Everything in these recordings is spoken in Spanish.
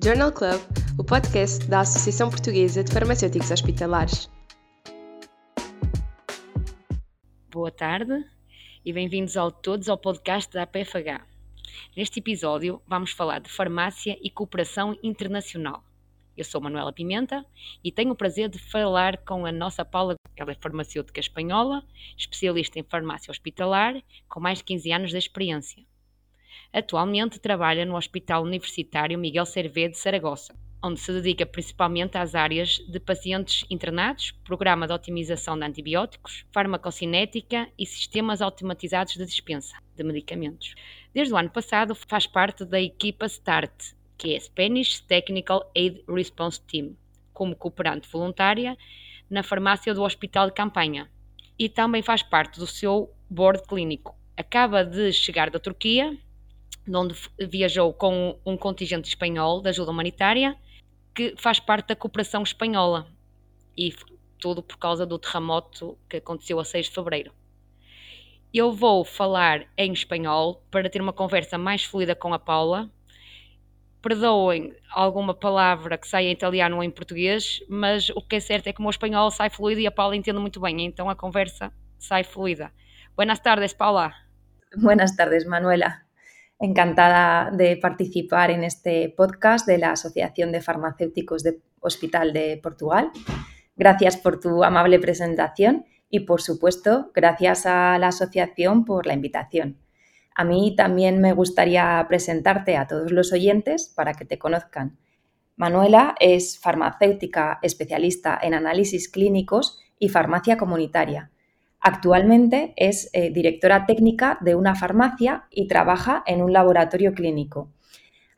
Journal Club, o podcast da Associação Portuguesa de Farmacêuticos Hospitalares. Boa tarde e bem-vindos a todos ao podcast da APFH. Neste episódio vamos falar de farmácia e cooperação internacional. Eu sou Manuela Pimenta e tenho o prazer de falar com a nossa Paula. Ela é farmacêutica espanhola, especialista em farmácia hospitalar, com mais de 15 anos de experiência. Atualmente trabalha no Hospital Universitário Miguel Cervé de Saragossa, onde se dedica principalmente às áreas de pacientes internados, programa de otimização de antibióticos, farmacocinética e sistemas automatizados de dispensa de medicamentos. Desde o ano passado faz parte da equipa START, que é Spanish Technical Aid Response Team, como cooperante voluntária na farmácia do Hospital de Campanha e também faz parte do seu board clínico. Acaba de chegar da Turquia, onde viajou com um contingente espanhol de ajuda humanitária que faz parte da cooperação espanhola e tudo por causa do terremoto que aconteceu a 6 de fevereiro. Eu vou falar em espanhol para ter uma conversa mais fluida com a Paula perdoem alguma palavra que saia em italiano ou em português, mas o que é certo é que o meu espanhol sai fluido e a Paula entende muito bem, então a conversa sai fluida. Buenas tardes, Paula. Buenas tardes, Manuela. Encantada de participar en este podcast de la Asociación de Farmacéuticos de Hospital de Portugal. Gracias por tu amable presentación y, por supuesto, gracias a la asociación por la invitación. A mí también me gustaría presentarte a todos los oyentes para que te conozcan. Manuela es farmacéutica especialista en análisis clínicos y farmacia comunitaria. Actualmente es eh, directora técnica de una farmacia y trabaja en un laboratorio clínico.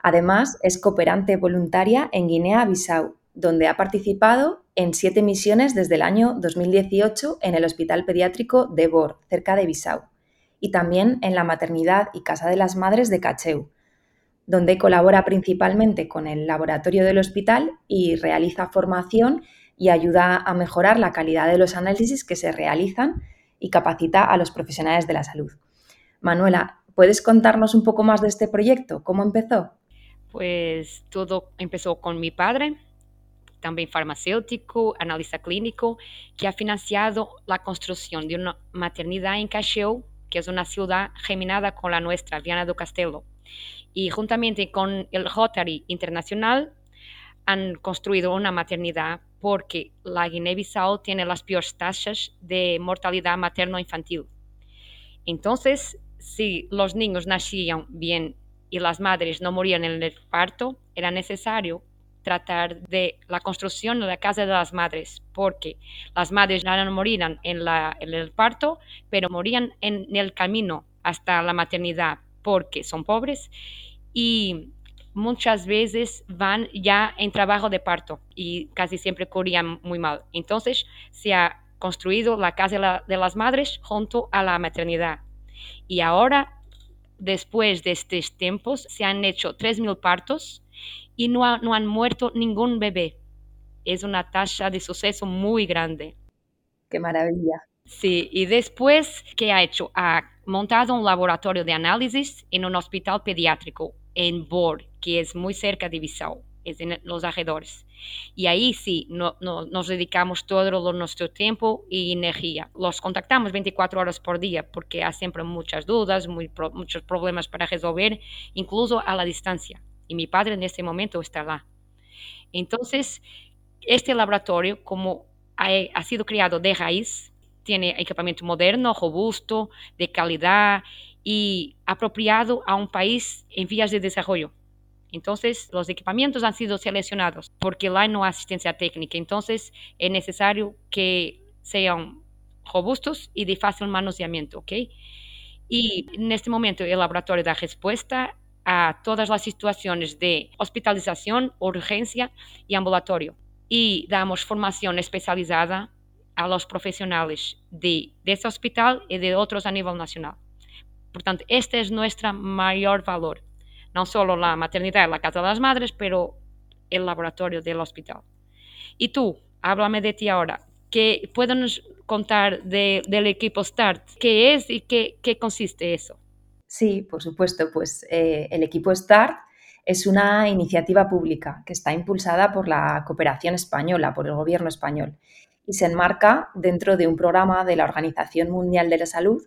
Además, es cooperante voluntaria en Guinea-Bissau, donde ha participado en siete misiones desde el año 2018 en el Hospital Pediátrico de Bor, cerca de Bissau y también en la maternidad y casa de las madres de Cacheu, donde colabora principalmente con el laboratorio del hospital y realiza formación y ayuda a mejorar la calidad de los análisis que se realizan y capacita a los profesionales de la salud. Manuela, ¿puedes contarnos un poco más de este proyecto? ¿Cómo empezó? Pues todo empezó con mi padre, también farmacéutico, analista clínico, que ha financiado la construcción de una maternidad en Cacheu que es una ciudad geminada con la nuestra, Viana do Castelo. Y juntamente con el Rotary Internacional han construido una maternidad porque la Guinea-Bissau tiene las peores tasas de mortalidad materno-infantil. Entonces, si los niños nacían bien y las madres no morían en el parto, era necesario tratar de la construcción de la casa de las madres, porque las madres no morían en, en el parto, pero morían en el camino hasta la maternidad, porque son pobres y muchas veces van ya en trabajo de parto y casi siempre corrían muy mal. Entonces se ha construido la casa de las madres junto a la maternidad. Y ahora, después de estos tiempos, se han hecho 3.000 partos y no, han muerto ningún bebé. Es una tasa de suceso muy grande. Qué maravilla. Sí, y después, ¿qué ha hecho? Ha montado un laboratorio de análisis en un hospital pediátrico en Bor, que es muy cerca de Bissau, es en los alrededores. Y ahí sí, no, nos dedicamos todo nuestro tiempo y energía. Los contactamos 24 horas por día porque hay siempre muchas dudas, muchos problemas para resolver, incluso a la distancia y mi padre en este momento está lá. Entonces, este laboratorio, como ha sido creado de raíz, tiene equipamiento moderno, robusto, de calidad y apropiado a un país en vías de desarrollo. Entonces, los equipamientos han sido seleccionados porque lá no hay asistencia técnica. Entonces, es necesario que sean robustos y de fácil manuseamiento, ¿ok? Y en este momento el laboratorio da respuesta a todas las situaciones de hospitalización, urgencia y ambulatorio. Y damos formación especializada a los profesionales de este hospital y de otros a nivel nacional. Por tanto, este es nuestro mayor valor. No solo la maternidad y la casa de las madres, pero el laboratorio del hospital. Y tú, háblame de ti ahora. ¿Qué puedes contar de, del equipo START? ¿Qué es y qué, qué consiste eso? Sí, por supuesto, pues eh, el equipo START es una iniciativa pública que está impulsada por la cooperación española, por el gobierno español, y se enmarca dentro de un programa de la Organización Mundial de la Salud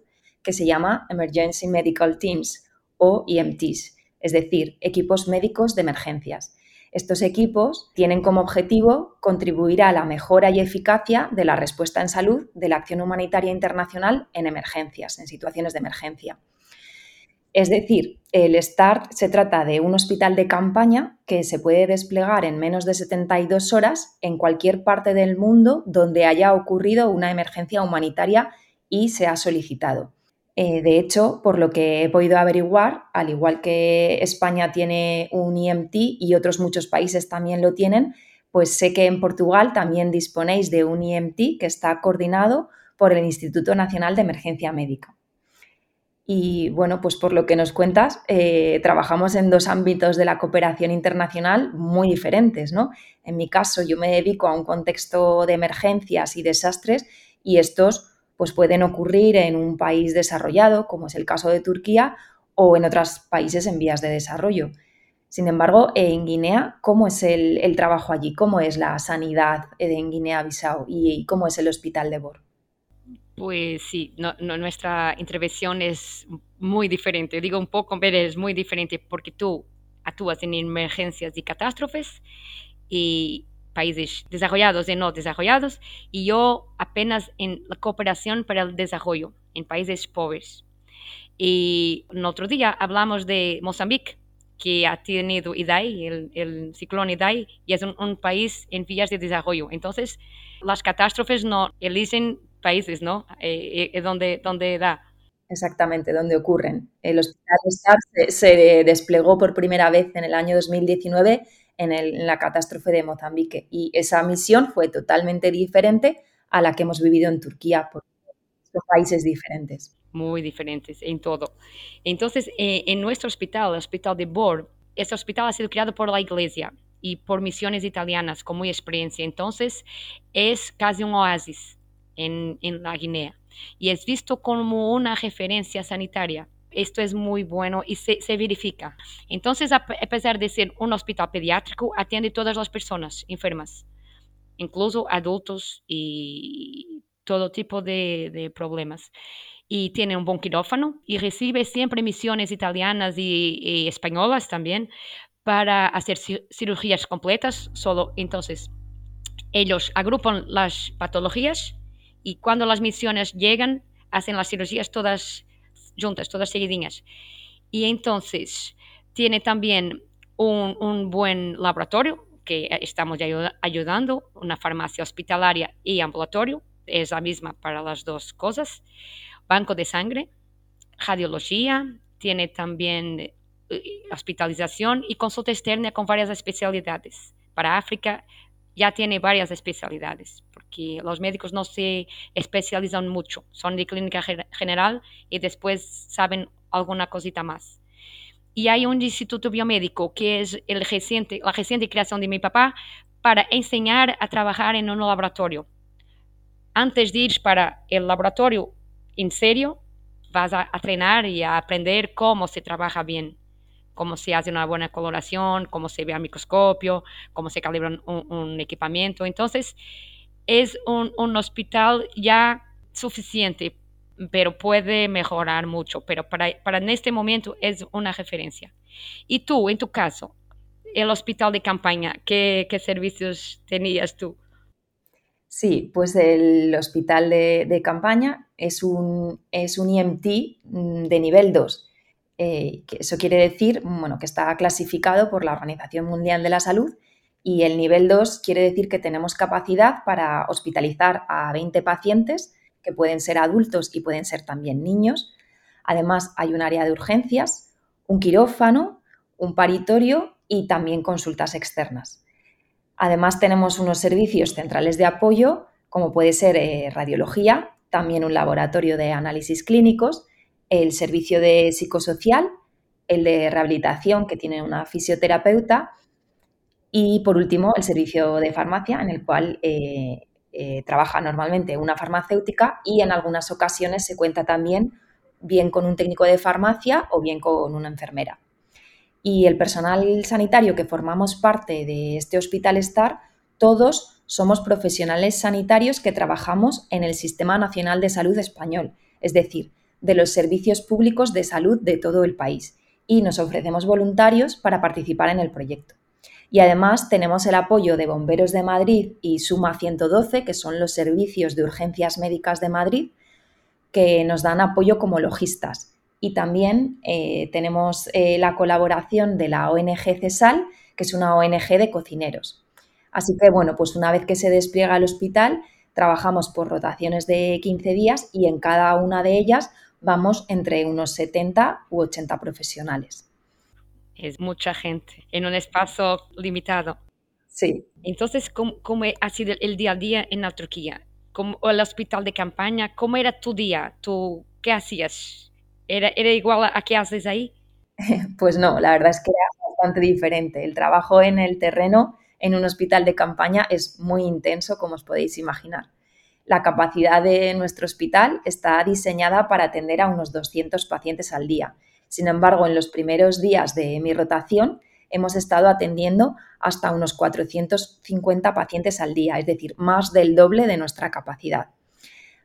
que se llama Emergency Medical Teams o EMTs, es decir, equipos médicos de emergencias. Estos equipos tienen como objetivo contribuir a la mejora y eficacia de la respuesta en salud de la acción humanitaria internacional en emergencias, en situaciones de emergencia. Es decir, el START se trata de un hospital de campaña que se puede desplegar en menos de 72 horas en cualquier parte del mundo donde haya ocurrido una emergencia humanitaria y se ha solicitado. Eh, de hecho, por lo que he podido averiguar, al igual que España tiene un IMT y otros muchos países también lo tienen, pues sé que en Portugal también disponéis de un IMT que está coordinado por el Instituto Nacional de Emergencia Médica. Y bueno, pues por lo que nos cuentas, eh, trabajamos en dos ámbitos de la cooperación internacional muy diferentes, ¿no? En mi caso, yo me dedico a un contexto de emergencias y desastres y estos pues pueden ocurrir en un país desarrollado, como es el caso de Turquía, o en otros países en vías de desarrollo. Sin embargo, en Guinea, ¿cómo es el, trabajo allí? ¿Cómo es la sanidad en Guinea-Bissau y, cómo es el hospital de Bor? Pues sí, nuestra intervención es muy diferente. Digo un poco, pero es muy diferente porque tú actúas en emergencias y catástrofes y países desarrollados y no desarrollados, y yo apenas en la cooperación para el desarrollo en países pobres. Y en otro día hablamos de Mozambique, que ha tenido IDAI, el, ciclón IDAI, y es un, país en vías de desarrollo. Entonces, las catástrofes no eligen países, ¿no? Eh, eh, donde, donde da. Exactamente, donde ocurren. El Hospital se, se desplegó por primera vez en el año 2019 en, la catástrofe de Mozambique. Y esa misión fue totalmente diferente a la que hemos vivido en Turquía, por son países diferentes. Muy diferentes en todo. Entonces, eh, en nuestro hospital, el Hospital de Bor, este hospital ha sido creado por la Iglesia y por misiones italianas con muy experiencia. Entonces, es casi un oasis en, en la Guinea y es visto como una referencia sanitaria esto es muy bueno y se, verifica. Entonces, a, pesar de ser un hospital pediátrico, atiende todas las personas enfermas, incluso adultos y todo tipo de, problemas. Y tiene un buen quirófano y recibe siempre misiones italianas y, españolas también para hacer cirugías completas. Solo entonces ellos agrupan las patologías y cuando las misiones llegan, hacen las cirugías todas juntas, todas seguidinhas. Y entonces tiene también un, buen laboratorio que estamos ayudando, una farmacia hospitalaria y ambulatorio, es la misma para las dos cosas, banco de sangre, radiología, tiene también eh, hospitalización y consulta externa con varias especialidades. Para África ya tiene varias especialidades, porque los médicos no se especializan mucho, son de clínica general y después saben alguna cosita más. Y hay un instituto biomédico que es la reciente creación de mi papá para enseñar a trabajar en un laboratorio. Antes de ir para el laboratorio en serio, vas a, a entrenar y a aprender cómo se trabaja bien cómo se hace una buena coloración, cómo se ve al microscopio, cómo se calibra un, equipamiento. Entonces, es un, hospital ya suficiente, pero puede mejorar mucho, pero para, para en este momento es una referencia. Y tú, en tu caso, el hospital de campaña, ¿qué, servicios tenías tú? Sí, pues el hospital de, campaña es un, es un IMT mm, de nivel 2 eh, eso quiere decir bueno, que está clasificado por la Organización Mundial de la Salud y el nivel 2 quiere decir que tenemos capacidad para hospitalizar a 20 pacientes, que pueden ser adultos y pueden ser también niños. Además, hay un área de urgencias, un quirófano, un paritorio y también consultas externas. Además, tenemos unos servicios centrales de apoyo, como puede ser eh, radiología, también un laboratorio de análisis clínicos el servicio de psicosocial, el de rehabilitación, que tiene una fisioterapeuta, y por último, el servicio de farmacia, en el cual eh, eh, trabaja normalmente una farmacéutica y en algunas ocasiones se cuenta también bien con un técnico de farmacia o bien con una enfermera. Y el personal sanitario que formamos parte de este Hospital Star, todos somos profesionales sanitarios que trabajamos en el Sistema Nacional de Salud Español, es decir, de los servicios públicos de salud de todo el país, y nos ofrecemos voluntarios para participar en el proyecto. Y además tenemos el apoyo de Bomberos de Madrid y Suma 112, que son los servicios de urgencias médicas de Madrid, que nos dan apoyo como logistas. Y también eh, tenemos eh, la colaboración de la ONG CESAL, que es una ONG de cocineros. Así que, bueno, pues una vez que se despliega el hospital, trabajamos por rotaciones de 15 días y en cada una de ellas vamos entre unos 70 u 80 profesionales es mucha gente en un espacio limitado. Sí. Entonces, ¿cómo, ha sido el día a día en la Turquía? ¿Cómo, el hospital de campaña, ¿cómo era tu día? ¿Tú qué hacías? ¿Era, ¿Era igual a, qué haces ahí? Pues no, la verdad es que era bastante diferente. El trabajo en el terreno en un hospital de campaña es muy intenso, como os podéis imaginar. La capacidad de nuestro hospital está diseñada para atender a unos 200 pacientes al día sin embargo, en los primeros días de mi rotación hemos estado atendiendo hasta unos 450 pacientes al día, es decir, más del doble de nuestra capacidad.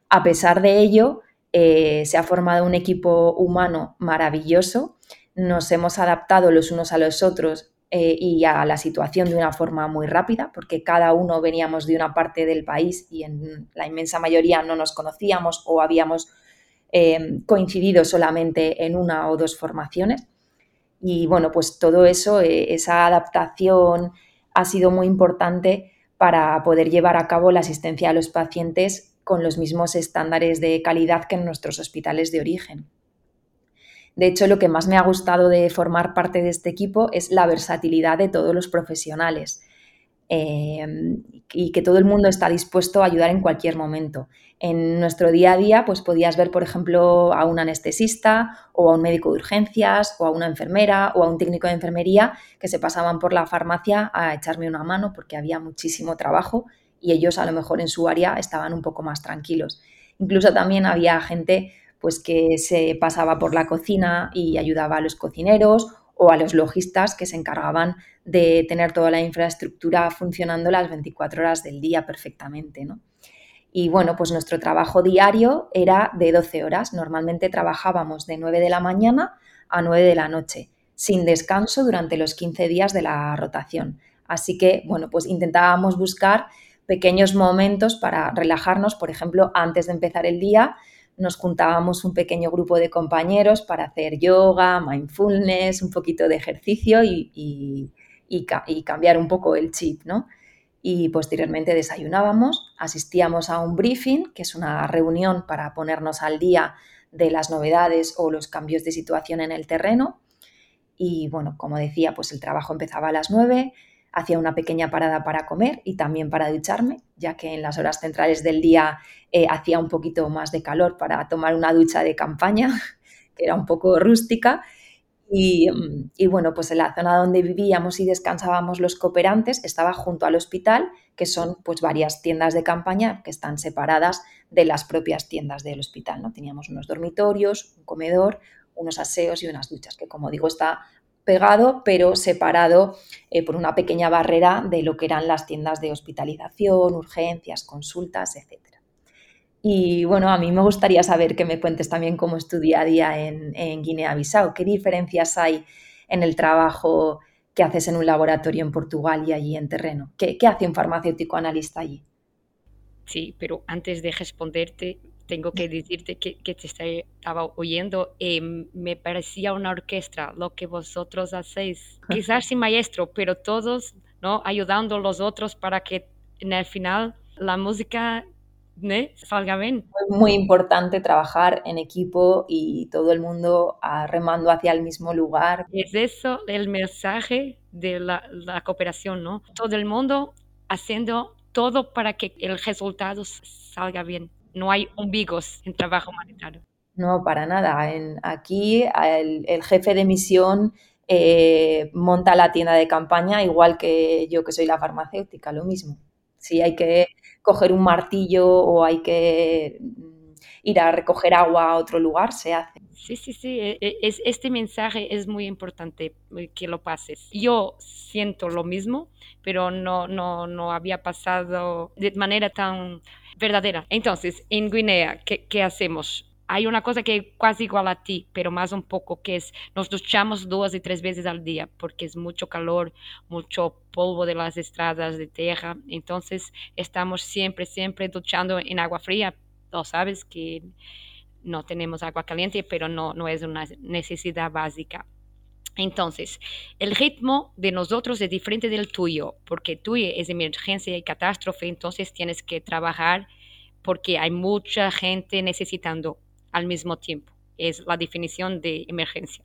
A pesar de ello, eh, se ha formado un equipo humano maravilloso, nos hemos adaptado los unos a los otros eh, y a la situación de una forma muy rápida, porque cada uno veníamos de una parte del país y en la inmensa mayoría no nos conocíamos o habíamos Em, coincidido solamente en una o dos formaciones. Y bueno, pues todo eso, eh, esa adaptación ha sido muy importante para poder llevar a cabo la asistencia a los pacientes con los mismos estándares de calidad que en nuestros hospitales de origen. De hecho, lo que más me ha gustado de formar parte de este equipo es la versatilidad de todos los profesionales. Em, y que todo el mundo está dispuesto a ayudar en cualquier momento. En nuestro día a día, pues podías ver, por ejemplo, a un anestesista o a un médico de urgencias o a una enfermera o a un técnico de enfermería que se pasaban por la farmacia a echarme una mano porque había muchísimo trabajo y ellos a lo mejor en su área estaban un poco más tranquilos. Incluso también había gente pues que se pasaba por la cocina y ayudaba a los cocineros o a los logistas que se encargaban de tener toda la infraestructura funcionando las 24 horas del día perfectamente, ¿no? Y bueno, pues nuestro trabajo diario era de 12 horas. Normalmente trabajábamos de 9 de la mañana a 9 de la noche, sin descanso durante los 15 días de la rotación. Así que, bueno, pues intentábamos buscar pequeños momentos para relajarnos, por ejemplo, antes de empezar el día, nos juntábamos un pequeño grupo de compañeros para hacer yoga, mindfulness, un poquito de ejercicio y, cambiar un poco el chip, ¿no? Y posteriormente desayunábamos, asistíamos a un briefing, que es una reunión para ponernos al día de las novedades o los cambios de situación en el terreno. Y bueno, como decía, pues el trabajo empezaba a las 9, hacía una pequeña parada para comer y también para ducharme, ya que en las horas centrales del día eh, hacía un poquito más de calor para tomar una ducha de campaña, que era un poco rústica. Y, y, bueno, pues en la zona donde vivíamos y descansábamos los cooperantes estaba junto al hospital, que son pues varias tiendas de campaña que están separadas de las propias tiendas del hospital. ¿no? Teníamos unos dormitorios, un comedor, unos aseos y unas duchas, que como digo está pegado, pero separado eh, por una pequeña barrera de lo que eran las tiendas de hospitalización, urgencias, consultas, etc. Y bueno, a mí me gustaría saber que me cuentes también cómo es tu día a día en, Guinea-Bissau. ¿Qué diferencias hay en el trabajo que haces en un laboratorio en Portugal y allí en terreno? ¿Qué, qué hace un farmacéutico analista allí? Sí, pero antes de responderte, tengo que decirte que, que te estaba oyendo em, me parecía una orquesta lo que vosotros hacéis. Quizás sin maestro, pero todos ¿no? ayudando a los otros para que en el final la música ¿no? salga bien. Es muy importante trabajar en equipo y todo el mundo remando hacia el mismo lugar. Es eso el mensaje de la, la cooperación, ¿no? Todo el mundo haciendo todo para que el resultado salga bien no hay ombigos en trabajo humanitario. No, para nada. En, aquí el, jefe de misión eh, monta la tienda de campaña igual que yo que soy la farmacéutica, lo mismo. Si hay que coger un martillo o hay que ir a recoger agua a otro lugar, se hace. Sí, sí, sí, e, e, es, este mensaje es muy importante eh, que lo pases. Yo siento lo mismo, pero no, no, no había pasado de manera tan verdadera. Entonces, en Guinea, ¿qué, qué hacemos? hay una cosa que es casi igual a ti, pero más un poco, que es nos duchamos dos y tres veces al día, porque es mucho calor, mucho polvo de las estradas de tierra, entonces estamos siempre, siempre duchando en agua fría, lo sabes que no tenemos agua caliente, pero no, no es una necesidad básica. Entonces, el ritmo de nosotros es diferente del tuyo, porque tuyo es emergencia y catástrofe, entonces tienes que trabajar porque hay mucha gente necesitando al mismo tiempo. Es la definición de emergencia.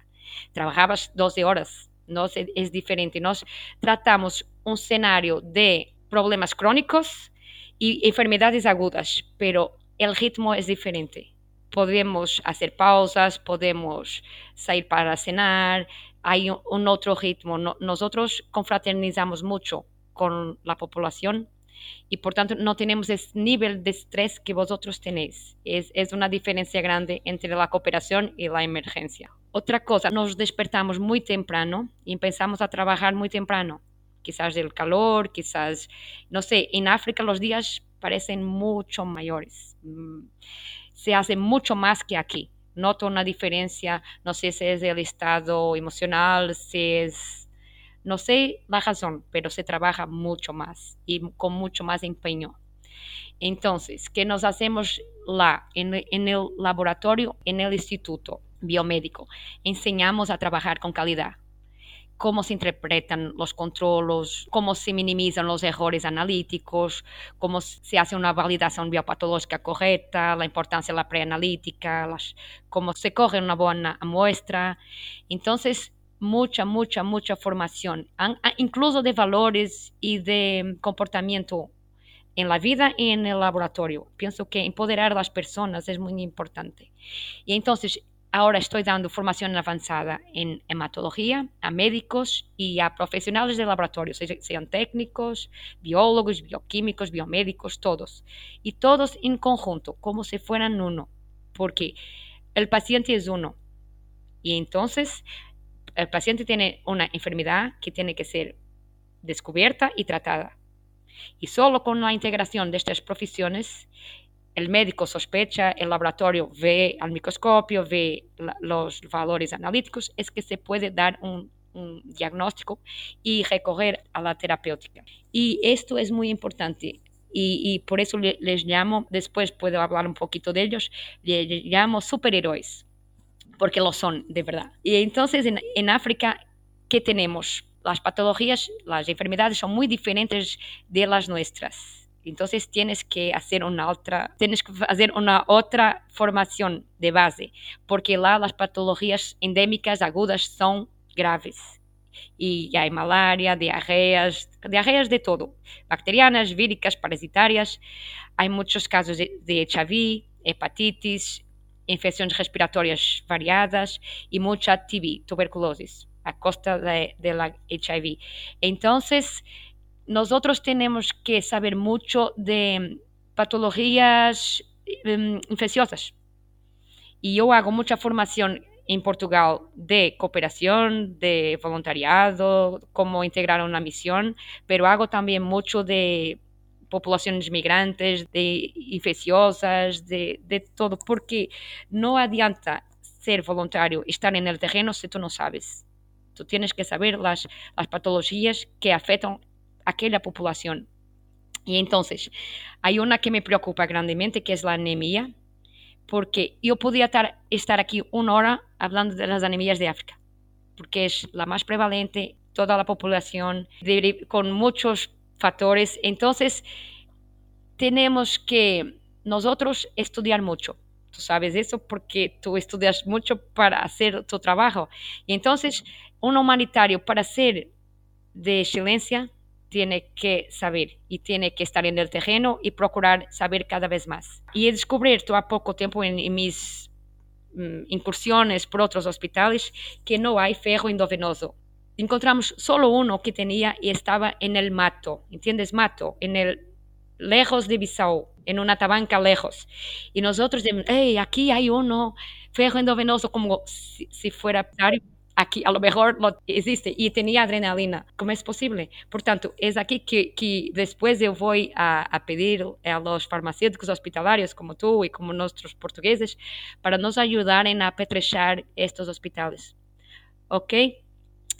Trabajabas 12 horas, no es diferente. Nos tratamos un escenario de problemas crónicos y enfermedades agudas, pero el ritmo es diferente. Podemos hacer pausas, podemos salir para cenar, hay un otro ritmo. Nosotros confraternizamos mucho con la población y por tanto no tenemos ese nivel de estrés que vosotros tenéis. Es, una diferencia grande entre la cooperación y la emergencia. Otra cosa, nos despertamos muy temprano y empezamos a trabajar muy temprano. Quizás del calor, quizás, no sé, en África los días parecen mucho mayores. Mm, se hace mucho más que aquí. Noto una diferencia, no sé si es el estado emocional, si es no sé la razón, pero se trabaja mucho más y con mucho más empeño. Entonces, ¿qué nos hacemos la en, el laboratorio, en el instituto biomédico? Enseñamos a trabajar con calidad cómo se interpretan los controles, cómo se minimizan los errores analíticos, cómo se hace una validación biopatológica correcta, la importancia de la preanalítica, cómo se coge una buena muestra. Entonces, mucha, mucha, mucha formación, incluso de valores y de comportamiento en la vida y en el laboratorio. Pienso que empoderar a las personas es muy importante. Y entonces, ahora estoy dando formación avanzada en hematología a médicos y a profesionales de laboratorio, sean técnicos, biólogos, bioquímicos, biomédicos, todos. Y todos en conjunto, como si fueran uno, porque el paciente es uno. Y entonces el paciente tiene una enfermedad que tiene que ser descubierta y tratada. Y solo con la integración de estas profesiones, el médico sospecha, el laboratorio ve al microscopio, ve los valores analíticos, es que se puede dar un, diagnóstico y recorrer a la terapéutica. Y esto es muy importante. Y, por eso les llamo, después puedo hablar un poquito de ellos, les llamo superhéroes porque lo son de verdad. Y entonces en, África, ¿qué tenemos? Las patologías, las enfermedades son muy diferentes de las nuestras. Entonces tienes que hacer una otra, tienes que hacer una otra formación de base, porque lá las patologías endémicas agudas son graves. Y hay malaria, diarreas, diarreas de todo, bacterianas, víricas, parasitarias. Hay muchos casos de, de HIV, hepatitis, infecciones respiratorias variadas y mucha TB, tuberculosis, a costa de, la HIV. Entonces, nosotros tenemos que saber mucho de patologías um, infecciosas. Y yo hago mucha formación en Portugal de cooperación, de voluntariado, cómo integrar una misión, pero hago también mucho de populaciones migrantes, de infecciosas, de, de todo, porque no adianta ser voluntario, estar en el terreno si tú no sabes. Tú tienes que saber las, las patologías que afectan aquella población. Y entonces, hay una que me preocupa grandemente, que es la anemia, porque yo estar, estar aquí una hora hablando de las anemias de África, porque es la más prevalente, toda la población, con muchos factores. Entonces, tenemos que nosotros estudiar mucho. Tú sabes eso porque tú estudias mucho para hacer tu trabajo. Y entonces, un humanitario para ser de excelencia tiene que saber y tiene que estar en el terreno y procurar saber cada vez más. Y he descubierto a poco tiempo en, mis mm, incursiones por otros hospitales que no hay ferro endovenoso encontramos solo uno que tenía y estaba en el mato, ¿entiendes? Mato, en el lejos de Bissau, en una tabanca lejos. Y nosotros, hey, aquí hay uno, ferro endovenoso, como si, si fuera aquí a lo mejor existe y tenía adrenalina. ¿Cómo es posible? Por tanto, es aquí que, que después yo voy a, a, pedir a los farmacéuticos hospitalarios como tú y como nuestros portugueses para nos ayudar en apetrechar estos hospitales. ¿Ok?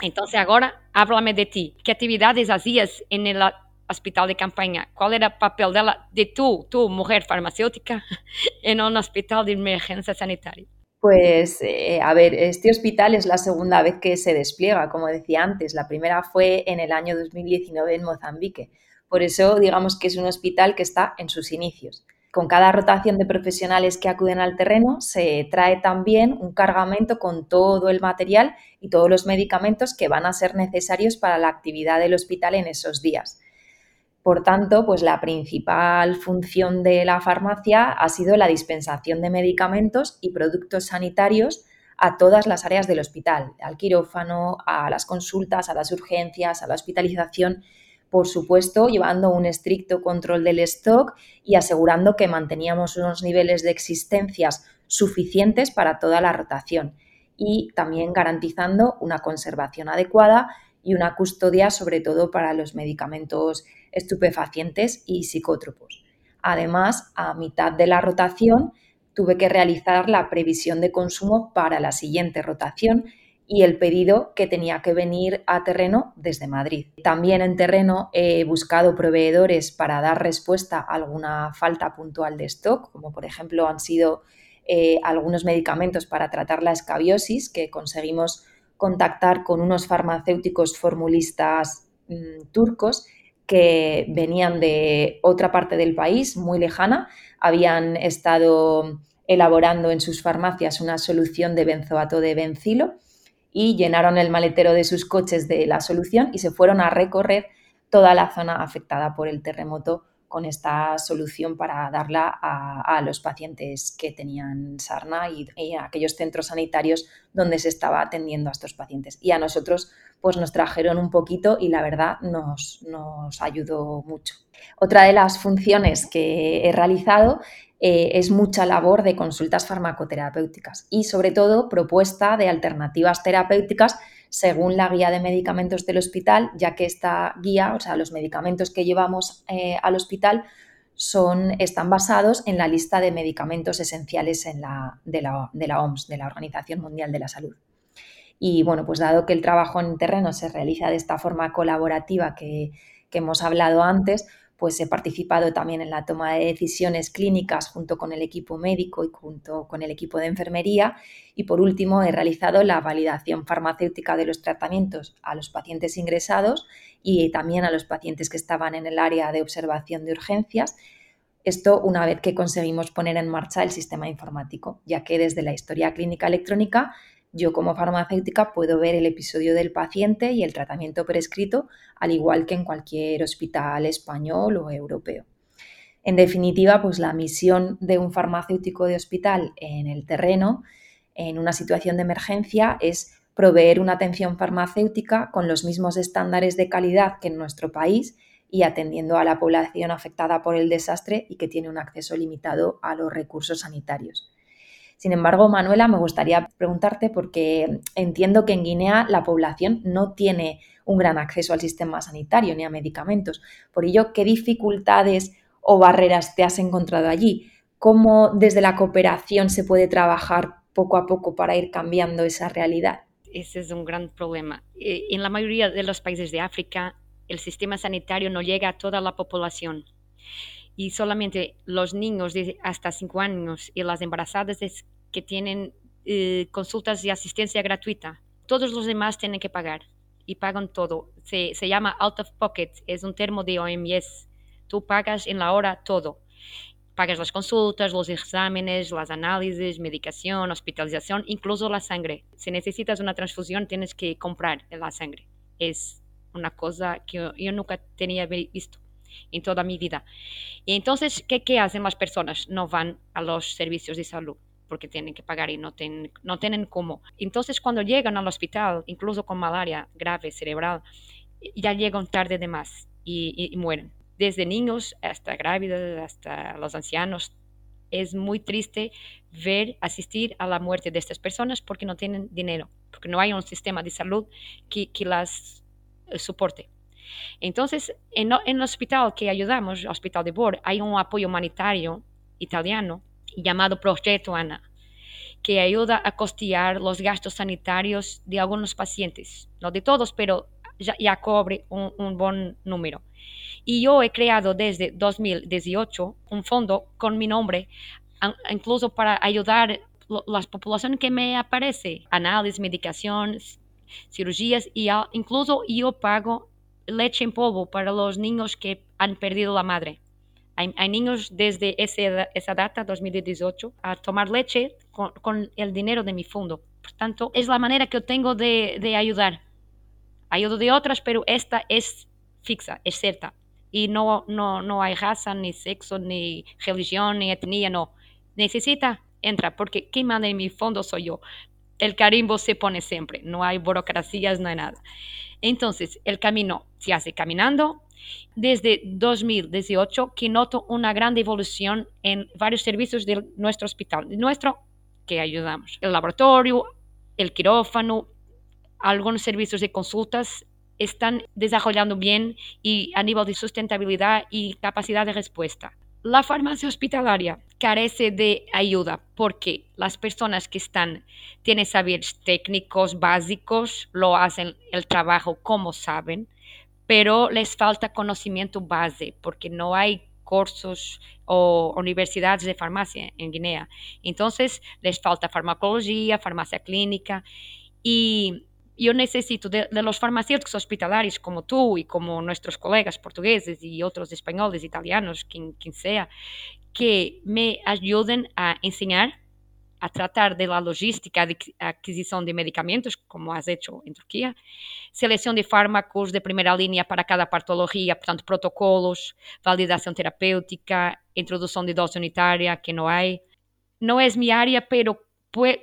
Entonces ahora háblame de ti. ¿Qué actividades hacías en hospital de campaña? ¿Cuál era el papel de, la, de tú, tú, mujer farmacéutica, en un hospital de emergencia sanitaria? Pues, eh, a ver, este hospital es la segunda vez que se despliega, como decía antes. La primera fue en el año 2019 en Mozambique. Por eso, digamos que es un hospital que está en sus inicios. Con cada rotación de profesionales que acuden al terreno, se trae también un cargamento con todo el material y todos los medicamentos que van a ser necesarios para la actividad del hospital en esos días. Por tanto, pues la principal función de la farmacia ha sido la dispensación de medicamentos y productos sanitarios a todas las áreas del hospital, al quirófano, a las consultas, a las urgencias, a la hospitalización, por supuesto, llevando un estricto control del stock y asegurando que manteníamos unos niveles de existencias suficientes para toda la rotación y también garantizando una conservación adecuada y una custodia sobre todo para los medicamentos estupefacientes y psicótropos. Además, a mitad de la rotación tuve que realizar la previsión de consumo para la siguiente rotación y el pedido que tenía que venir a terreno desde Madrid. También en terreno he buscado proveedores para dar respuesta a alguna falta puntual de stock, como por ejemplo han sido eh, algunos medicamentos para tratar la escabiosis que conseguimos contactar con unos farmacéuticos formulistas mm, turcos que venían de otra parte del país, muy lejana, habían estado elaborando en sus farmacias una solución de benzoato de bencilo y llenaron el maletero de sus coches de la solución y se fueron a recorrer toda la zona afectada por el terremoto con esta solución para darla a, los pacientes que tenían sarna y, a aquellos centros sanitarios donde se estaba atendiendo a estos pacientes. Y a nosotros pues nos trajeron un poquito y la verdad nos, nos ayudó mucho. Otra de las funciones que he realizado eh, es mucha labor de consultas farmacoterapéuticas y sobre todo propuesta de alternativas terapéuticas según la guía de medicamentos del hospital, ya que esta guía, o sea, los medicamentos que llevamos eh, al hospital, son, están basados en la lista de medicamentos esenciales en la, de, la, de la OMS, de la Organización Mundial de la Salud. Y bueno, pues dado que el trabajo en terreno se realiza de esta forma colaborativa que, hemos hablado antes, pues he participado también en la toma de decisiones clínicas junto con el equipo médico y junto con el equipo de enfermería. Y por último, he realizado la validación farmacéutica de los tratamientos a los pacientes ingresados y también a los pacientes que estaban en el área de observación de urgencias. Esto una vez que conseguimos poner en marcha el sistema informático, ya que desde la historia clínica electrónica yo como farmacéutica puedo ver el episodio del paciente y el tratamiento prescrito, al igual que en cualquier hospital español o europeo. En definitiva, pues la misión de un farmacéutico de hospital en el terreno, en una situación de emergencia, es proveer una atención farmacéutica con los mismos estándares de calidad que en nuestro país y atendiendo a la población afectada por el desastre y que tiene un acceso limitado a los recursos sanitarios. Sin embargo, Manuela, me gustaría preguntarte porque entiendo que en Guinea la población no tiene un gran acceso al sistema sanitario ni a medicamentos. Por ello, ¿qué dificultades o barreras te has encontrado allí? ¿Cómo desde la cooperación se puede trabajar poco a poco para ir cambiando esa realidad? Ese es un gran problema. Eh, en la mayoría de los países de África, el sistema sanitario no llega a toda la población y solamente los niños de hasta 5 años y las embarazadas que tienen eh, consultas de asistencia gratuita. Todos los demás tienen que pagar y pagan todo. Se, se llama out of pocket, es un termo de OMS. Tú pagas en la hora todo. Pagas las consultas, los exámenes, las análisis, medicación, hospitalización, incluso la sangre. Si necesitas una transfusión, tienes que comprar la sangre. Es una cosa que yo nunca tenía visto en toda mi vida. Y entonces, ¿qué, ¿qué, hacen las personas? No van a los servicios de salud porque tienen que pagar y no, tienen no tienen cómo. Entonces, cuando llegan al hospital, incluso con malaria grave cerebral, ya llegan tarde de más y, y, mueren. desde niños hasta grávidas, hasta los ancianos. Es muy triste ver asistir a la muerte de estas personas porque no tienen dinero, porque no hay un sistema de salud que, que las eh, soporte. Entonces, en, en, el hospital que ayudamos, el Hospital de Bor, hay un apoyo humanitario italiano llamado Proyecto ANA, que ayuda a costear los gastos sanitarios de algunos pacientes, no de todos, pero ya, ya cobre un, un, buen número. Y yo he creado desde 2018 un fondo con mi nombre, incluso para ayudar las poblaciones que me aparece, análisis, medicación, cirugías y incluso yo pago leche en polvo para los niños que han perdido la madre. Hay, niños desde ese, esa data, 2018, a tomar leche con, el dinero de mi fondo. Por tanto, es la manera que yo tengo de, de ayudar. Ayudo de otras, pero esta es fixa, es cierta. Y no, no, no hay raza, ni sexo, ni religión, ni etnia, no. Necesita, entra, porque quien manda en mi fondo soy yo el carimbo se pone siempre, no hay burocracias, no hay nada. Entonces, el camino se hace caminando. Desde 2018 que noto una gran evolución en varios servicios de nuestro hospital, nuestro que ayudamos. El laboratorio, el quirófano, algunos servicios de consultas están desarrollando bien y a nivel de sustentabilidad y capacidad de respuesta. La farmacia hospitalaria carece de ayuda porque las personas que están tienen saberes técnicos básicos, lo hacen el trabajo como saben, pero les falta conocimiento base porque no hay cursos o universidades de farmacia en Guinea. Entonces, les falta farmacología, farmacia clínica y yo necesito de, los farmacéuticos hospitalarios como tú y como nuestros colegas portugueses y otros españoles, italianos, quien, quien sea, que me ayuden a enseñar a tratar de la logística de adquisición de medicamentos, como has hecho en Turquía, selección de fármacos de primera línea para cada patología, portanto, protocolos, validación terapéutica, introducción de dosis unitaria, que no hay. No es mi área, pero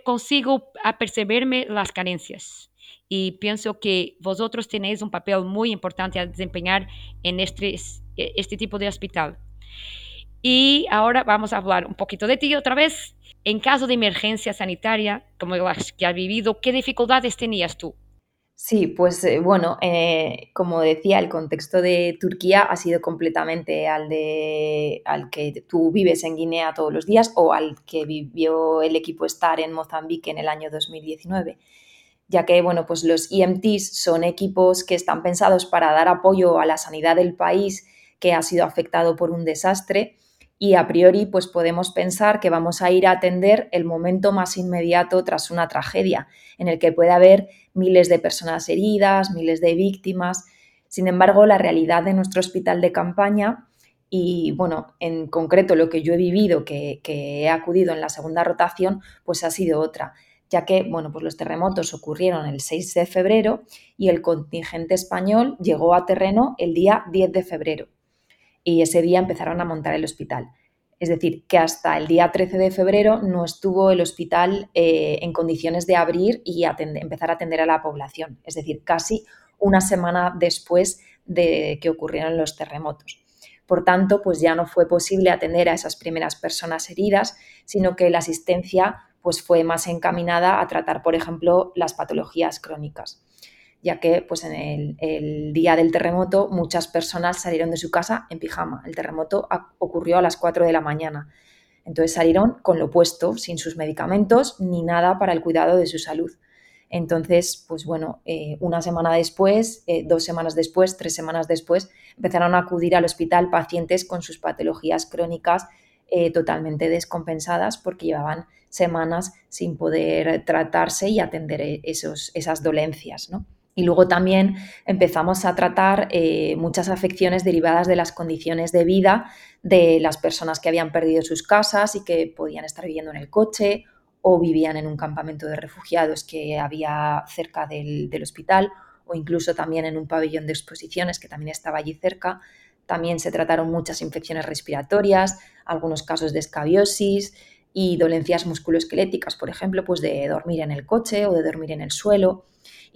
consigo aperceberme las carencias y pienso que vosotros tenéis un papel muy importante a desempeñar en este, este tipo de hospital. Y ahora vamos a hablar un poquito de ti otra vez. En caso de emergencia sanitaria, como las que has vivido, ¿qué dificultades tenías tú? Sí, pues eh, bueno, eh, como decía, el contexto de Turquía ha sido completamente al, de, al que tú vives en Guinea todos los días o al que vivió el equipo STAR en Mozambique en el año 2019 ya que bueno, pues los EMTs son equipos que están pensados para dar apoyo a la sanidad del país que ha sido afectado por un desastre y a priori pues podemos pensar que vamos a ir a atender el momento más inmediato tras una tragedia en el que puede haber miles de personas heridas, miles de víctimas. Sin embargo, la realidad de nuestro hospital de campaña y bueno, en concreto lo que yo he vivido, que, que he acudido en la segunda rotación, pues ha sido otra ya que bueno, pues los terremotos ocurrieron el 6 de febrero y el contingente español llegó a terreno el día 10 de febrero y ese día empezaron a montar el hospital. Es decir, que hasta el día 13 de febrero no estuvo el hospital eh, en condiciones de abrir y empezar a atender a la población. Es decir, casi una semana después de que ocurrieron los terremotos. Por tanto, pues ya no fue posible atender a esas primeras personas heridas, sino que la asistencia pues fue más encaminada a tratar, por ejemplo, las patologías crónicas, ya que pues en el, día del terremoto muchas personas salieron de su casa en pijama. El terremoto ocurrió a las 4 de la mañana. Entonces salieron con lo puesto, sin sus medicamentos ni nada para el cuidado de su salud. Entonces, pues bueno, eh, una semana después, eh, dos semanas después, tres semanas después, empezaron a acudir al hospital pacientes con sus patologías crónicas eh, totalmente descompensadas porque llevaban semanas sin poder tratarse y atender e-, esos, esas dolencias. Y luego también empezamos a tratar eh, muchas afecciones derivadas de las condiciones de vida de las personas que habían perdido sus casas y que podían estar viviendo en el coche o vivían en un campamento de refugiados que había cerca del, del hospital o incluso también en un pabellón de exposiciones que también estaba allí cerca. También se trataron muchas infecciones respiratorias, algunos casos de escabiosis y dolencias musculoesqueléticas, por ejemplo, pues de dormir en el coche o de dormir en el suelo.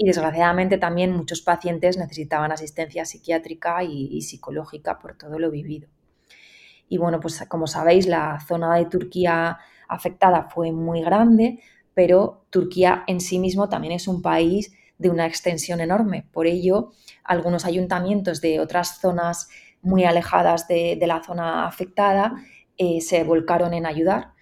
Y desgraciadamente también muchos pacientes necesitaban asistencia psiquiátrica y, psicológica por todo lo vivido. Y bueno, pues como sabéis, la zona de Turquía afectada fue muy grande, pero Turquía en sí mismo también es un país de una extensión enorme. Por ello, algunos ayuntamientos de otras zonas muy alejadas de, la zona afectada eh, se volcaron en ayudar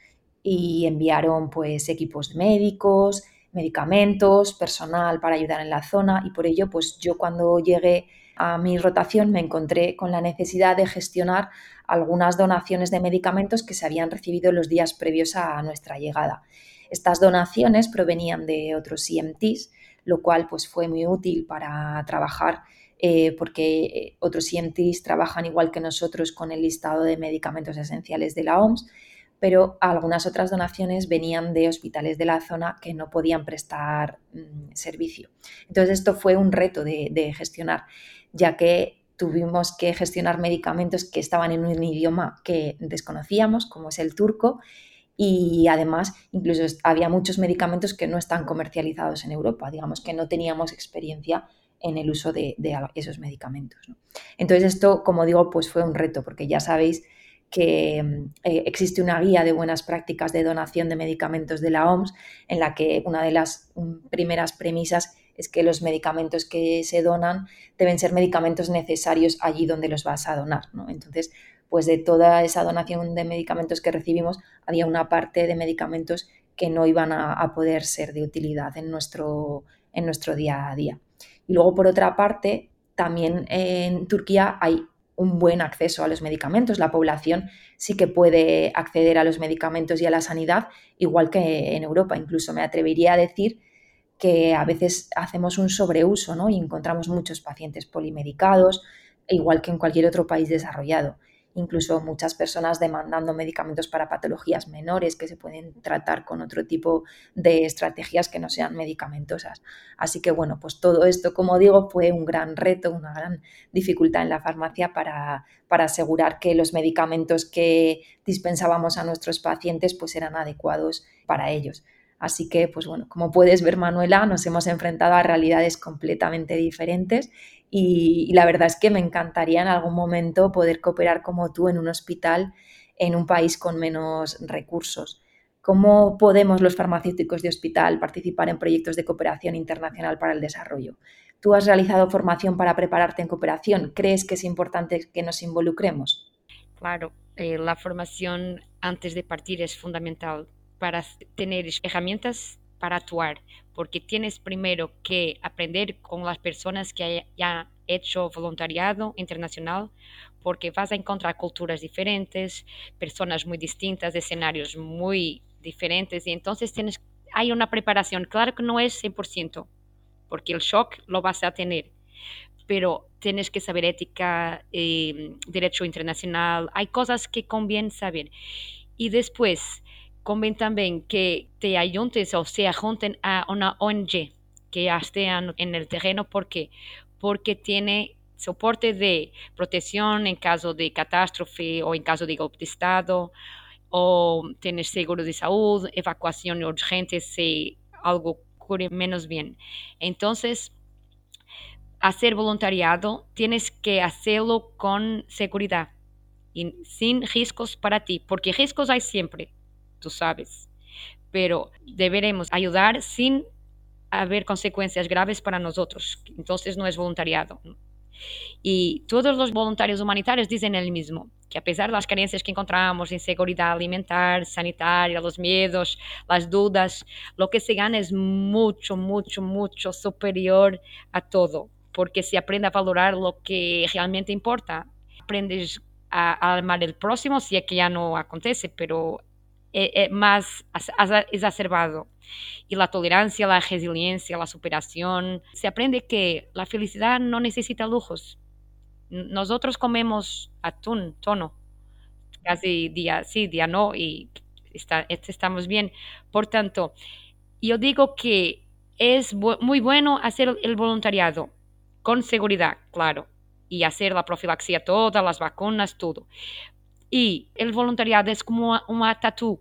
y enviaron pues equipos médicos, medicamentos, personal para ayudar en la zona y por ello pues yo cuando llegué a mi rotación me encontré con la necesidad de gestionar algunas donaciones de medicamentos que se habían recibido los días previos a nuestra llegada. Estas donaciones provenían de otros EMTs, lo cual pues fue muy útil para trabajar eh, porque otros EMTs trabajan igual que nosotros con el listado de medicamentos esenciales de la OMS pero algunas otras donaciones venían de hospitales de la zona que no podían prestar mm, servicio. Entonces esto fue un reto de, gestionar, ya que tuvimos que gestionar medicamentos que estaban en un idioma que desconocíamos, como es el turco, y además incluso había muchos medicamentos que no están comercializados en Europa, digamos que no teníamos experiencia en el uso de, esos medicamentos. Entonces esto, como digo, pues fue un reto, porque ya sabéis que eh, existe una guía de buenas prácticas de donación de medicamentos de la OMS, en la que una de las mm, primeras premisas es que los medicamentos que se donan deben ser medicamentos necesarios allí donde los vas a donar. Entonces, pues de toda esa donación de medicamentos que recibimos, había una parte de medicamentos que no iban a, poder ser de utilidad en nuestro, en nuestro día a día. Y luego, por otra parte, también en Turquía hay un buen acceso a los medicamentos. La población sí que puede acceder a los medicamentos y a la sanidad, igual que en Europa. Incluso me atrevería a decir que a veces hacemos un sobreuso ¿no? y encontramos muchos pacientes polimedicados, igual que en cualquier otro país desarrollado incluso muchas personas demandando medicamentos para patologías menores que se pueden tratar con otro tipo de estrategias que no sean medicamentosas. Así que bueno, pues todo esto, como digo, fue un gran reto, una gran dificultad en la farmacia para, para asegurar que los medicamentos que dispensábamos a nuestros pacientes pues eran adecuados para ellos. Así que, pues bueno, como puedes ver, Manuela, nos hemos enfrentado a realidades completamente diferentes y, la verdad es que me encantaría en algún momento poder cooperar como tú en un hospital en un país con menos recursos. ¿Cómo podemos los farmacéuticos de hospital participar en proyectos de cooperación internacional para el desarrollo? ¿Tú has realizado formación para prepararte en cooperación? ¿Crees que es importante que nos involucremos? Claro, eh, la formación antes de partir es fundamental para tener herramientas para actuar, porque tienes primero que aprender con las personas que hayan hecho voluntariado internacional, porque vas a encontrar culturas diferentes, personas muy distintas, escenarios muy diferentes, y entonces tienes, hay una preparación, claro que no es 100%, porque el shock lo vas a tener, pero tienes que saber ética, eh, derecho internacional, hay cosas que conviene saber. Y después, conviene también que te ayuntes o se junten a una ONG que ya esté en el terreno. ¿Por qué? Porque tiene soporte de protección en caso de catástrofe o en caso de golpe de Estado, o tener seguro de salud, evacuación urgente si algo ocurre menos bien. Entonces, hacer voluntariado tienes que hacerlo con seguridad y sin riesgos para ti, porque riesgos hay siempre tú sabes. Pero deberemos ayudar sin haber consecuencias graves para nosotros. Entonces no es voluntariado. Y todos los voluntarios humanitarios dicen el mismo, que a pesar de las carencias que encontramos en seguridad alimentar, sanitaria, los miedos, las dudas, lo que se gana es mucho, mucho, mucho superior a todo, porque se aprende a valorar lo que realmente importa. Aprendes a, a amar el próximo, si es que ya no acontece, pero é, é más exacerbado. Y la tolerancia, la resiliencia, la superación. Se aprende que la felicidad no necesita lujos. Nosotros comemos atún, tono, casi día sí, día no, y está, estamos bien. Por tanto, yo digo que es muy bueno hacer el voluntariado, con seguridad, claro, y hacer la profilaxia todas las vacunas, todo. Y el voluntariado es como una, tatu,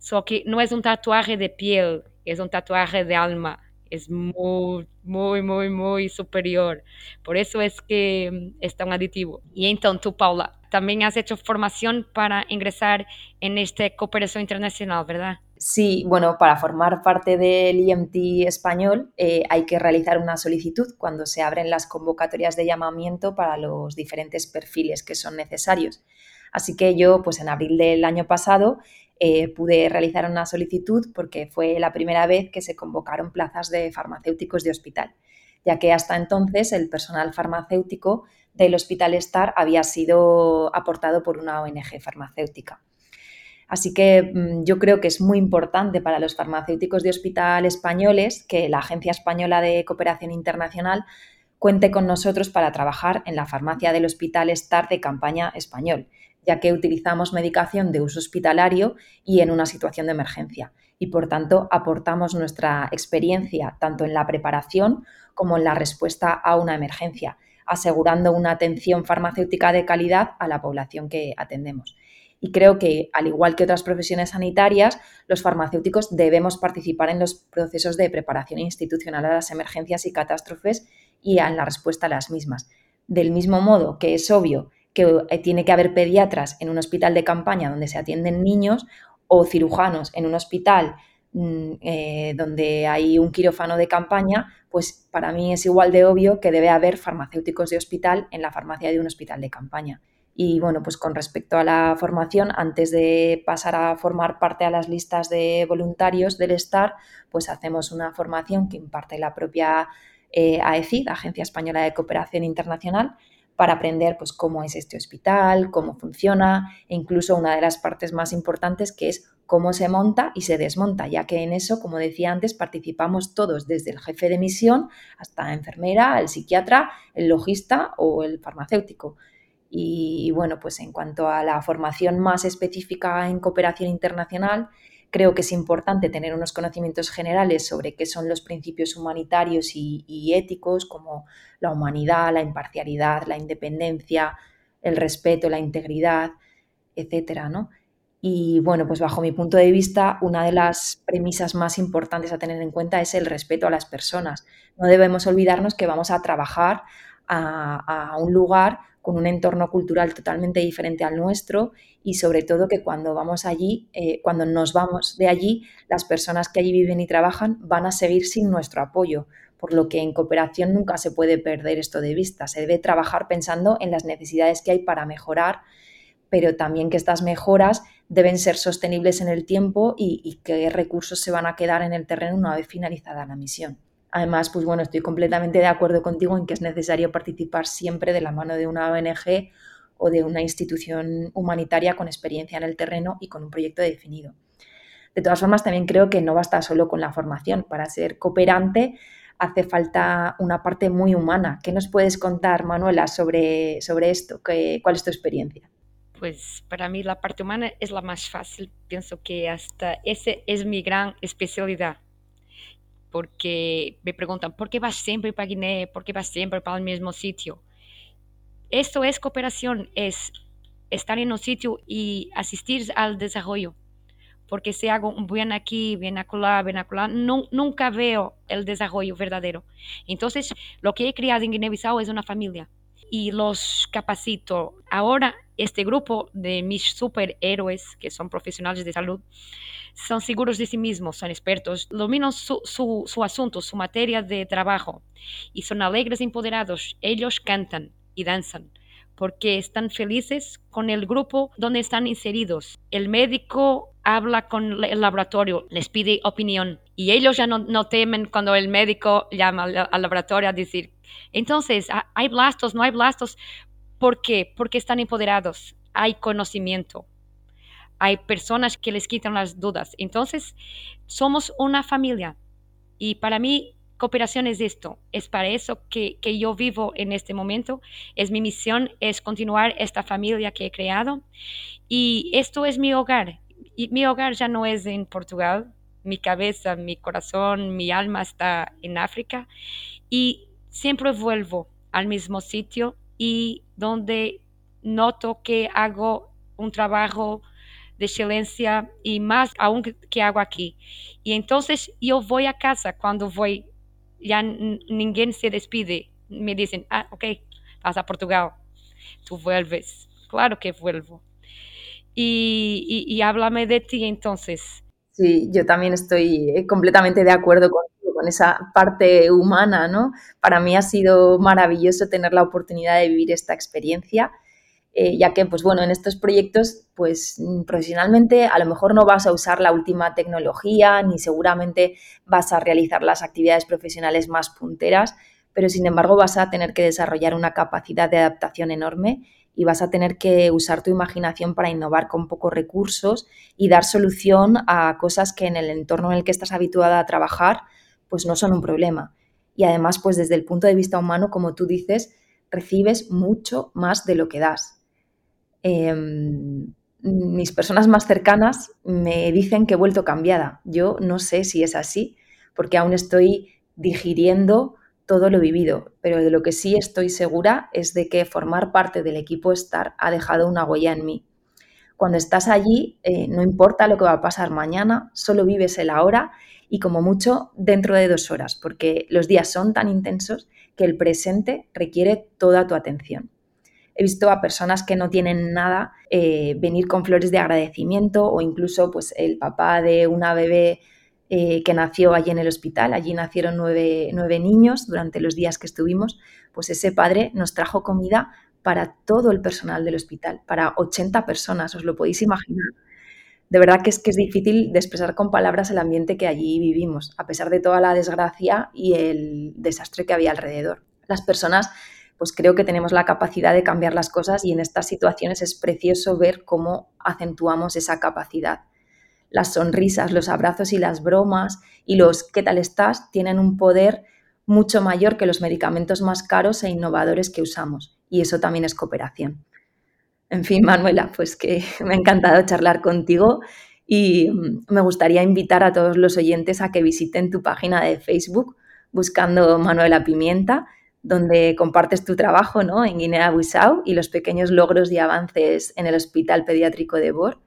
só que no es un tatuaje de piel, es un tatuaje de alma. es muy, muy, muy, muy superior. Por eso es que mm, es tan aditivo. Y entonces tú, Paula, también has hecho formación para ingresar en esta cooperación internacional, ¿verdad? Sí, bueno, para formar parte del IMT español eh, hay que realizar una solicitud cuando se abren las convocatorias de llamamiento para los diferentes perfiles que son necesarios. Así que yo, pues en abril del año pasado, eh, pude realizar una solicitud porque fue la primera vez que se convocaron plazas de farmacéuticos de hospital, ya que hasta entonces el personal farmacéutico del Hospital Star había sido aportado por una ONG farmacéutica. Así que mm, yo creo que es muy importante para los farmacéuticos de hospital españoles que la Agencia Española de Cooperación Internacional cuente con nosotros para trabajar en la farmacia del Hospital Star de campaña español ya que utilizamos medicación de uso hospitalario y en una situación de emergencia. Y por tanto, aportamos nuestra experiencia tanto en la preparación como en la respuesta a una emergencia, asegurando una atención farmacéutica de calidad a la población que atendemos. Y creo que, al igual que otras profesiones sanitarias, los farmacéuticos debemos participar en los procesos de preparación institucional a las emergencias y catástrofes y en la respuesta a las mismas. Del mismo modo que es obvio que eh, tiene que haber pediatras en un hospital de campaña donde se atienden niños o cirujanos en un hospital mm, eh, donde hay un quirófano de campaña, pues para mí es igual de obvio que debe haber farmacéuticos de hospital en la farmacia de un hospital de campaña. Y bueno, pues con respecto a la formación, antes de pasar a formar parte a las listas de voluntarios del STAR, pues hacemos una formación que imparte la propia eh, AECID, Agencia Española de Cooperación Internacional, para aprender pues, cómo es este hospital, cómo funciona e incluso una de las partes más importantes que es cómo se monta y se desmonta, ya que en eso, como decía antes, participamos todos, desde el jefe de misión hasta la enfermera, el psiquiatra, el logista o el farmacéutico. Y bueno, pues en cuanto a la formación más específica en cooperación internacional, Creo que es importante tener unos conocimientos generales sobre qué son los principios humanitarios y, éticos, como la humanidad, la imparcialidad, la independencia, el respeto, la integridad, etcétera, ¿no? Y bueno, pues bajo mi punto de vista, una de las premisas más importantes a tener en cuenta es el respeto a las personas. No debemos olvidarnos que vamos a trabajar a, a un lugar con un entorno cultural totalmente diferente al nuestro y sobre todo que cuando vamos allí, eh, cuando nos vamos de allí, las personas que allí viven y trabajan van a seguir sin nuestro apoyo, por lo que en cooperación nunca se puede perder esto de vista. Se debe trabajar pensando en las necesidades que hay para mejorar, pero también que estas mejoras deben ser sostenibles en el tiempo y, y qué recursos se van a quedar en el terreno una vez finalizada la misión. Además, pues bueno, estoy completamente de acuerdo contigo en que es necesario participar siempre de la mano de una ONG o de una institución humanitaria con experiencia en el terreno y con un proyecto definido. De todas formas, también creo que no basta solo con la formación. Para ser cooperante hace falta una parte muy humana. ¿Qué nos puedes contar, Manuela, sobre, sobre esto? ¿Qué, ¿Cuál es tu experiencia? Pues para mí la parte humana es la más fácil. Pienso que hasta esa es mi gran especialidad porque me preguntan, ¿por qué vas siempre para Guinea? ¿Por qué vas siempre para el mismo sitio? Esto es cooperación, es estar en un sitio y asistir al desarrollo. Porque si hago un bien aquí, bien acolá, bien acolá, no, nunca veo el desarrollo verdadero. Entonces, lo que he creado en Guinea-Bissau es una familia y los capacito. Ahora, este grupo de mis superhéroes, que son profesionales de salud, son seguros de sí mismos, son expertos, dominan su, su, su asunto, su materia de trabajo y son alegres e empoderados. Ellos cantan y danzan porque están felices con el grupo donde están inseridos. El médico habla con el laboratorio, les pide opinión y ellos ya no, no temen cuando el médico llama al, laboratorio a decir, entonces, ¿hay blastos? ¿No hay blastos? ¿Por qué? Porque están empoderados, hay conocimiento hay personas que les quitan las dudas. Entonces, somos una familia y para mí cooperación es esto, es para eso que, que, yo vivo en este momento, es mi misión, es continuar esta familia que he creado y esto es mi hogar. Y mi hogar ya no es en Portugal, mi cabeza, mi corazón, mi alma está en África y siempre vuelvo al mismo sitio y donde noto que hago un trabajo de excelencia y más aún que hago aquí. Y entonces yo voy a casa cuando voy ya ninguém se despide. Me dicen, ah, ok, vas a Portugal, tú vuelves. Claro que vuelvo. Y, y, y háblame de ti entonces. Sí, yo también estoy eh, completamente de acuerdo con, con esa parte humana, ¿no? Para mí ha sido maravilloso tener la oportunidad de vivir esta experiencia eh, ya que, pues bueno, en estos proyectos, pues profesionalmente a lo mejor no vas a usar la última tecnología, ni seguramente vas a realizar las actividades profesionales más punteras, pero sin embargo vas a tener que desarrollar una capacidad de adaptación enorme y vas a tener que usar tu imaginación para innovar con pocos recursos y dar solución a cosas que en el entorno en el que estás habituada a trabajar, pues no son un problema. Y además, pues desde el punto de vista humano, como tú dices, recibes mucho más de lo que das. Em, mis personas más cercanas me dicen que he vuelto cambiada. Yo no sé si es así, porque aún estoy digiriendo todo lo vivido, pero de lo que sí estoy segura es de que formar parte del equipo STAR ha dejado una huella en mí. Cuando estás allí, eh, no importa lo que va a pasar mañana, solo vives el ahora y como mucho dentro de dos horas, porque los días son tan intensos que el presente requiere toda tu atención. He visto a personas que no tienen nada eh, venir con flores de agradecimiento o incluso pues el papá de una bebé eh, que nació allí en el hospital, allí nacieron nueve, niños durante los días que estuvimos, pues ese padre nos trajo comida para todo el personal del hospital, para 80 personas, os lo podéis imaginar. De verdad que es que es difícil de expresar con palabras el ambiente que allí vivimos, a pesar de toda la desgracia y el desastre que había alrededor. Las personas pues creo que tenemos la capacidad de cambiar las cosas y en estas situaciones es precioso ver cómo acentuamos esa capacidad. Las sonrisas, los abrazos y las bromas y los ¿qué tal estás? tienen un poder mucho mayor que los medicamentos más caros e innovadores que usamos y eso también es cooperación. En fin, Manuela, pues que me ha encantado charlar contigo y mm, me gustaría invitar a todos los oyentes a que visiten tu página de Facebook buscando Manuela Pimienta donde compartes tu trabajo ¿no? en Guinea-Bissau y los pequeños logros y avances en el Hospital Pediátrico de Bor.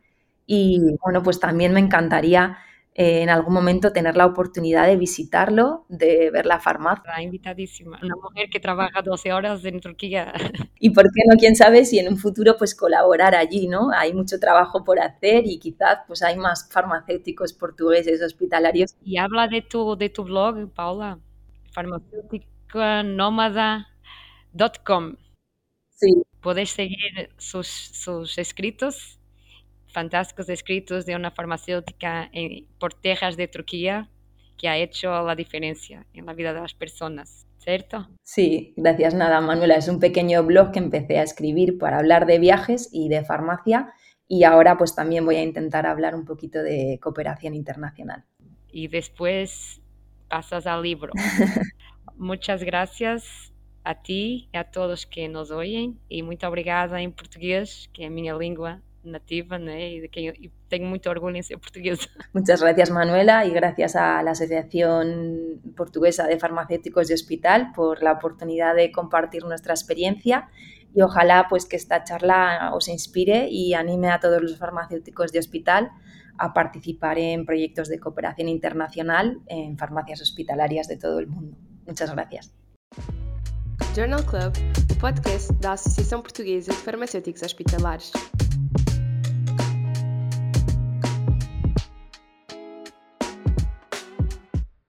Y bueno, pues también me encantaría eh, en algún momento tener la oportunidad de visitarlo, de ver la farmacia. Ah, invitadísima, una mujer que trabaja 12 horas en Turquía. Y por qué no, quién sabe si en un futuro pues colaborar allí, ¿no? Hay mucho trabajo por hacer y quizás pues hay más farmacéuticos portugueses hospitalarios. Y habla de tu, de tu blog, Paula, farmacéutico nómada.com. Sí. Podéis seguir sus, sus, escritos, fantásticos escritos de una farmacéutica en, por Texas de Turquía que ha hecho la diferencia en la vida de las personas, ¿cierto? Sí, gracias nada, Manuela. Es un pequeño blog que empecé a escribir para hablar de viajes y de farmacia y ahora pues también voy a intentar hablar un poquito de cooperación internacional. Y después pasas al libro. Muchas gracias a ti e a todos que nos oyen e muito obrigada em português, que é a minha língua nativa né? e de que eu tenho muito orgulho em ser portuguesa. Muchas gracias Manuela y gracias a la Asociación Portuguesa de Farmacéuticos de Hospital por la oportunidad de compartir nuestra experiencia y ojalá pues que esta charla os inspire y anime a todos los farmacéuticos de hospital a participar en proyectos de cooperación internacional en farmacias hospitalarias de todo el mundo. Muchas gracias. Journal Club, o podcast da Associação Portuguesa de Farmacêuticos Hospitalares.